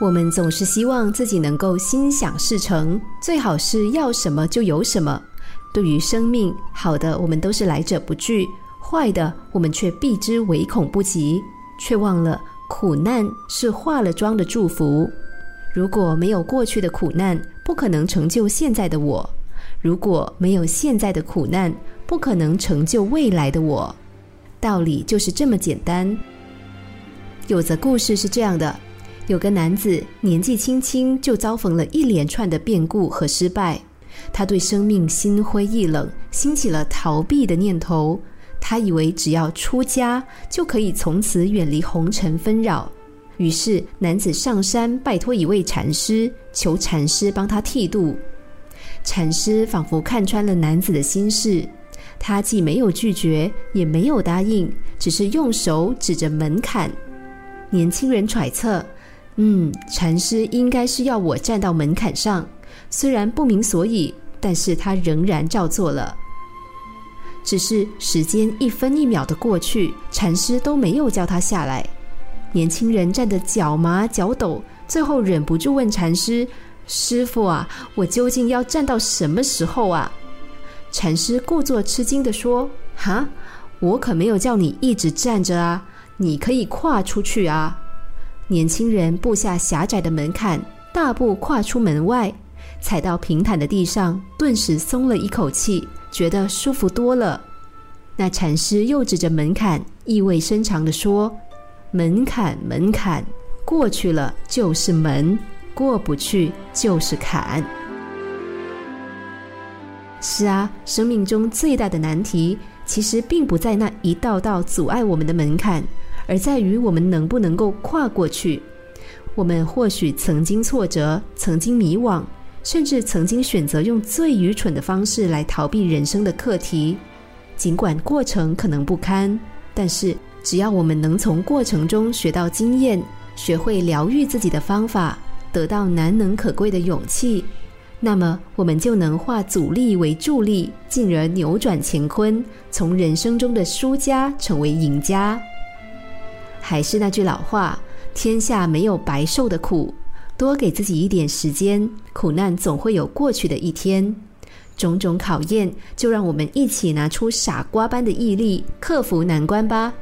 我们总是希望自己能够心想事成，最好是要什么就有什么。对于生命，好的我们都是来者不拒，坏的我们却避之唯恐不及，却忘了苦难是化了妆的祝福。如果没有过去的苦难，不可能成就现在的我；如果没有现在的苦难，不可能成就未来的我。道理就是这么简单。有则故事是这样的：有个男子年纪轻轻就遭逢了一连串的变故和失败，他对生命心灰意冷，兴起了逃避的念头。他以为只要出家就可以从此远离红尘纷扰。于是，男子上山拜托一位禅师，求禅师帮他剃度。禅师仿佛看穿了男子的心事，他既没有拒绝，也没有答应，只是用手指着门槛。年轻人揣测：“嗯，禅师应该是要我站到门槛上。”虽然不明所以，但是他仍然照做了。只是时间一分一秒的过去，禅师都没有叫他下来。年轻人站得脚麻脚抖，最后忍不住问禅师：“师傅啊，我究竟要站到什么时候啊？”禅师故作吃惊地说：“哈，我可没有叫你一直站着啊，你可以跨出去啊。”年轻人步下狭窄的门槛，大步跨出门外，踩到平坦的地上，顿时松了一口气，觉得舒服多了。那禅师又指着门槛，意味深长地说。门槛，门槛，过去了就是门，过不去就是坎。是啊，生命中最大的难题，其实并不在那一道道阻碍我们的门槛，而在于我们能不能够跨过去。我们或许曾经挫折，曾经迷惘，甚至曾经选择用最愚蠢的方式来逃避人生的课题。尽管过程可能不堪，但是。只要我们能从过程中学到经验，学会疗愈自己的方法，得到难能可贵的勇气，那么我们就能化阻力为助力，进而扭转乾坤，从人生中的输家成为赢家。还是那句老话：天下没有白受的苦，多给自己一点时间，苦难总会有过去的一天。种种考验，就让我们一起拿出傻瓜般的毅力，克服难关吧。